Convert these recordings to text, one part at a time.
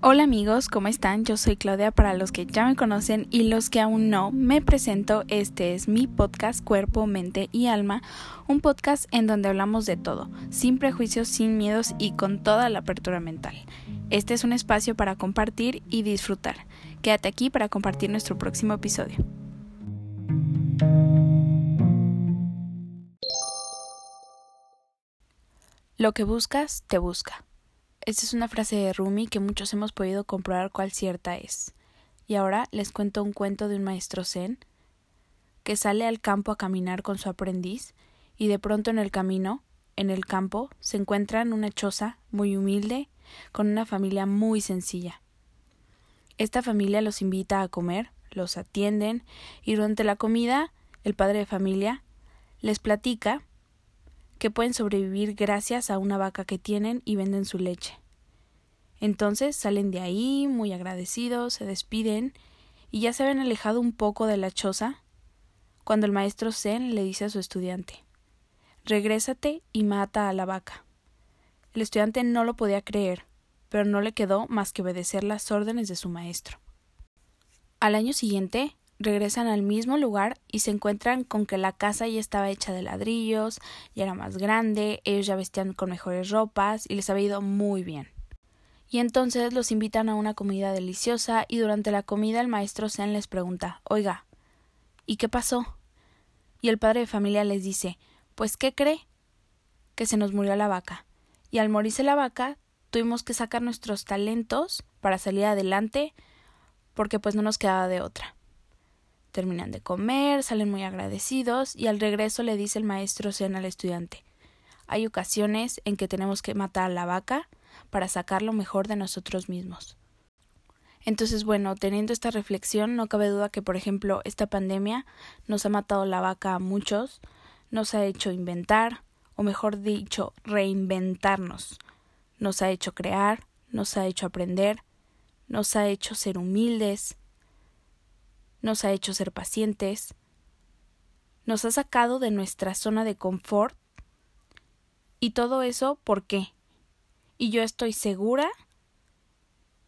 Hola amigos, ¿cómo están? Yo soy Claudia para los que ya me conocen y los que aún no, me presento, este es mi podcast Cuerpo, Mente y Alma, un podcast en donde hablamos de todo, sin prejuicios, sin miedos y con toda la apertura mental. Este es un espacio para compartir y disfrutar. Quédate aquí para compartir nuestro próximo episodio. Lo que buscas, te busca. Esta es una frase de Rumi que muchos hemos podido comprobar cuál cierta es. Y ahora les cuento un cuento de un maestro zen que sale al campo a caminar con su aprendiz y de pronto en el camino, en el campo, se encuentra en una choza muy humilde con una familia muy sencilla. Esta familia los invita a comer, los atienden y durante la comida el padre de familia les platica que pueden sobrevivir gracias a una vaca que tienen y venden su leche. Entonces salen de ahí muy agradecidos, se despiden y ya se habían alejado un poco de la choza cuando el maestro Zen le dice a su estudiante Regrésate y mata a la vaca. El estudiante no lo podía creer, pero no le quedó más que obedecer las órdenes de su maestro. Al año siguiente, regresan al mismo lugar y se encuentran con que la casa ya estaba hecha de ladrillos, ya era más grande, ellos ya vestían con mejores ropas y les había ido muy bien. Y entonces los invitan a una comida deliciosa y durante la comida el maestro Zen les pregunta Oiga, ¿y qué pasó? Y el padre de familia les dice Pues ¿qué cree? Que se nos murió la vaca. Y al morirse la vaca tuvimos que sacar nuestros talentos para salir adelante porque pues no nos quedaba de otra. Terminan de comer, salen muy agradecidos y al regreso le dice el maestro Zen al estudiante Hay ocasiones en que tenemos que matar a la vaca para sacar lo mejor de nosotros mismos. Entonces, bueno, teniendo esta reflexión, no cabe duda que, por ejemplo, esta pandemia nos ha matado la vaca a muchos, nos ha hecho inventar, o mejor dicho, reinventarnos, nos ha hecho crear, nos ha hecho aprender, nos ha hecho ser humildes, nos ha hecho ser pacientes, nos ha sacado de nuestra zona de confort. Y todo eso, ¿por qué? Y yo estoy segura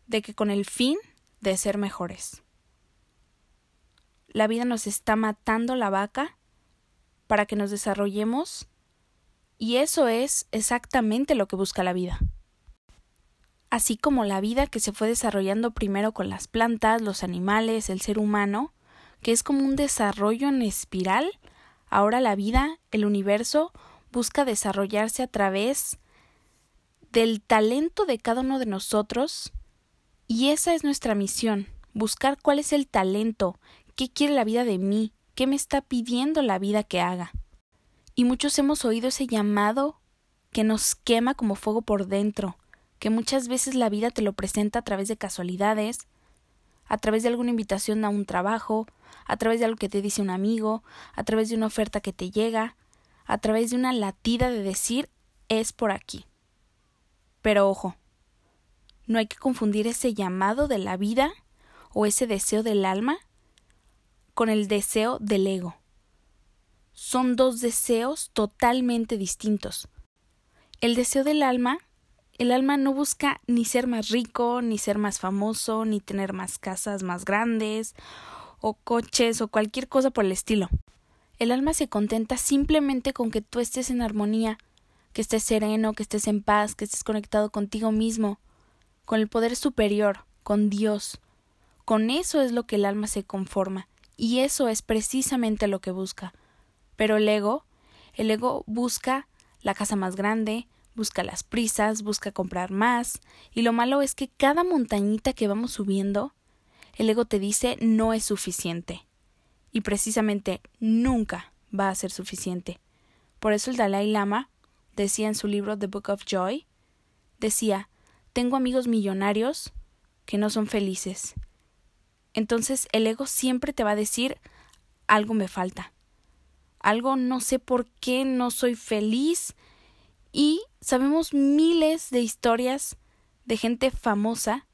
de que con el fin de ser mejores. La vida nos está matando la vaca para que nos desarrollemos y eso es exactamente lo que busca la vida así como la vida que se fue desarrollando primero con las plantas, los animales, el ser humano, que es como un desarrollo en espiral, ahora la vida, el universo, busca desarrollarse a través del talento de cada uno de nosotros, y esa es nuestra misión, buscar cuál es el talento, qué quiere la vida de mí, qué me está pidiendo la vida que haga. Y muchos hemos oído ese llamado que nos quema como fuego por dentro, que muchas veces la vida te lo presenta a través de casualidades, a través de alguna invitación a un trabajo, a través de algo que te dice un amigo, a través de una oferta que te llega, a través de una latida de decir es por aquí. Pero ojo, no hay que confundir ese llamado de la vida o ese deseo del alma con el deseo del ego. Son dos deseos totalmente distintos. El deseo del alma el alma no busca ni ser más rico, ni ser más famoso, ni tener más casas más grandes, o coches, o cualquier cosa por el estilo. El alma se contenta simplemente con que tú estés en armonía, que estés sereno, que estés en paz, que estés conectado contigo mismo, con el poder superior, con Dios. Con eso es lo que el alma se conforma, y eso es precisamente lo que busca. Pero el ego, el ego busca la casa más grande, busca las prisas, busca comprar más, y lo malo es que cada montañita que vamos subiendo, el ego te dice no es suficiente. Y precisamente nunca va a ser suficiente. Por eso el Dalai Lama decía en su libro The Book of Joy, decía, tengo amigos millonarios que no son felices. Entonces el ego siempre te va a decir algo me falta. Algo no sé por qué no soy feliz y sabemos miles de historias de gente famosa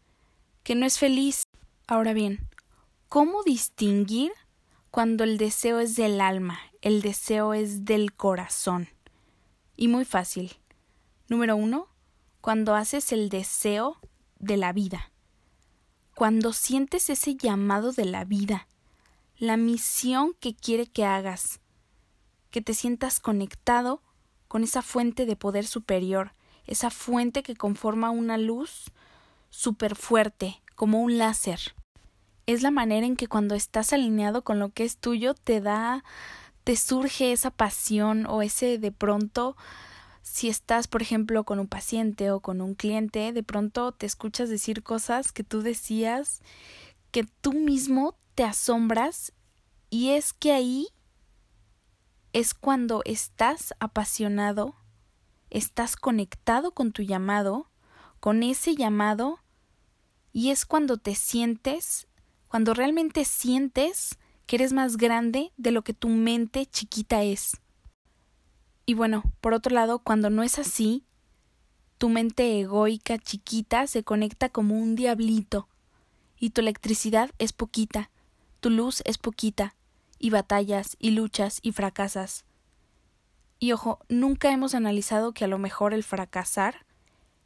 que no es feliz. Ahora bien, ¿cómo distinguir cuando el deseo es del alma, el deseo es del corazón? Y muy fácil. Número uno, cuando haces el deseo de la vida, cuando sientes ese llamado de la vida, la misión que quiere que hagas, que te sientas conectado con esa fuente de poder superior, esa fuente que conforma una luz súper fuerte, como un láser. Es la manera en que cuando estás alineado con lo que es tuyo te da, te surge esa pasión o ese de pronto si estás, por ejemplo, con un paciente o con un cliente, de pronto te escuchas decir cosas que tú decías que tú mismo te asombras y es que ahí es cuando estás apasionado, estás conectado con tu llamado, con ese llamado, y es cuando te sientes, cuando realmente sientes que eres más grande de lo que tu mente chiquita es. Y bueno, por otro lado, cuando no es así, tu mente egoica chiquita se conecta como un diablito, y tu electricidad es poquita, tu luz es poquita, y batallas, y luchas, y fracasas. Y ojo, nunca hemos analizado que a lo mejor el fracasar,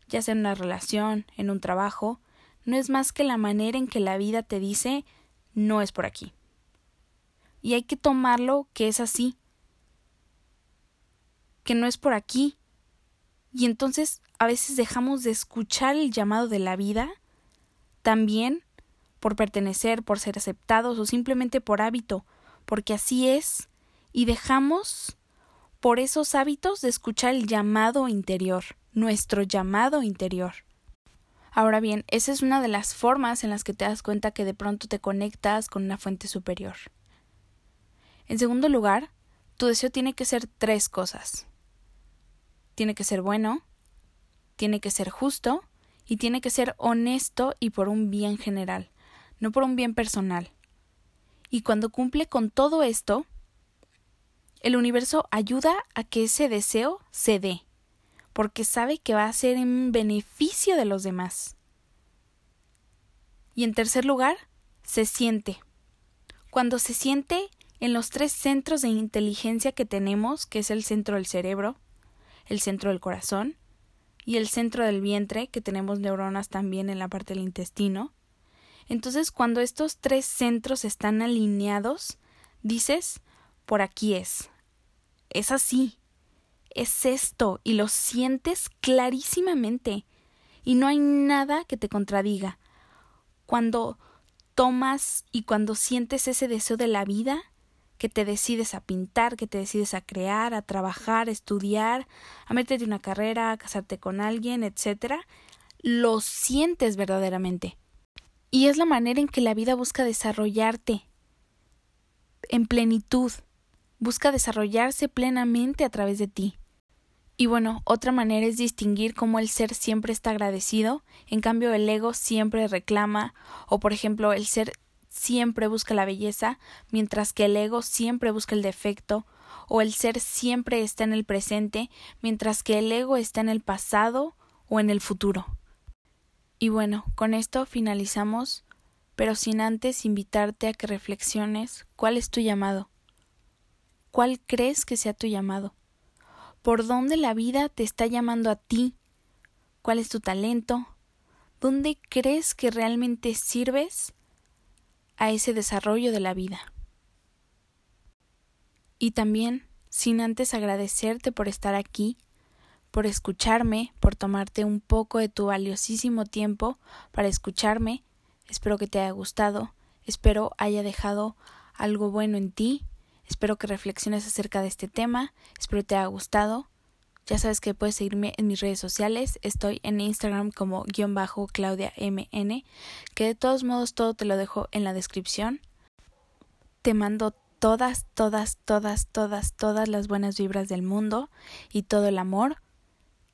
ya sea en una relación, en un trabajo, no es más que la manera en que la vida te dice no es por aquí. Y hay que tomarlo que es así, que no es por aquí. Y entonces a veces dejamos de escuchar el llamado de la vida, también por pertenecer, por ser aceptados o simplemente por hábito, porque así es, y dejamos por esos hábitos de escuchar el llamado interior, nuestro llamado interior. Ahora bien, esa es una de las formas en las que te das cuenta que de pronto te conectas con una fuente superior. En segundo lugar, tu deseo tiene que ser tres cosas tiene que ser bueno, tiene que ser justo y tiene que ser honesto y por un bien general, no por un bien personal. Y cuando cumple con todo esto, el universo ayuda a que ese deseo se dé, porque sabe que va a ser en beneficio de los demás. Y en tercer lugar, se siente. Cuando se siente en los tres centros de inteligencia que tenemos, que es el centro del cerebro, el centro del corazón y el centro del vientre, que tenemos neuronas también en la parte del intestino. Entonces, cuando estos tres centros están alineados, dices, por aquí es. Es así. Es esto y lo sientes clarísimamente y no hay nada que te contradiga. Cuando tomas y cuando sientes ese deseo de la vida, que te decides a pintar, que te decides a crear, a trabajar, a estudiar, a meterte una carrera, a casarte con alguien, etcétera, lo sientes verdaderamente. Y es la manera en que la vida busca desarrollarte en plenitud, busca desarrollarse plenamente a través de ti. Y bueno, otra manera es distinguir cómo el ser siempre está agradecido, en cambio el ego siempre reclama, o por ejemplo el ser siempre busca la belleza, mientras que el ego siempre busca el defecto, o el ser siempre está en el presente, mientras que el ego está en el pasado o en el futuro. Y bueno, con esto finalizamos, pero sin antes invitarte a que reflexiones cuál es tu llamado. ¿Cuál crees que sea tu llamado? ¿Por dónde la vida te está llamando a ti? ¿Cuál es tu talento? ¿Dónde crees que realmente sirves? a ese desarrollo de la vida. Y también, sin antes agradecerte por estar aquí, por escucharme, por tomarte un poco de tu valiosísimo tiempo para escucharme, espero que te haya gustado, espero haya dejado algo bueno en ti, espero que reflexiones acerca de este tema, espero te haya gustado ya sabes que puedes seguirme en mis redes sociales. Estoy en Instagram como guion bajo Claudia MN, que de todos modos todo te lo dejo en la descripción. Te mando todas, todas, todas, todas, todas las buenas vibras del mundo y todo el amor.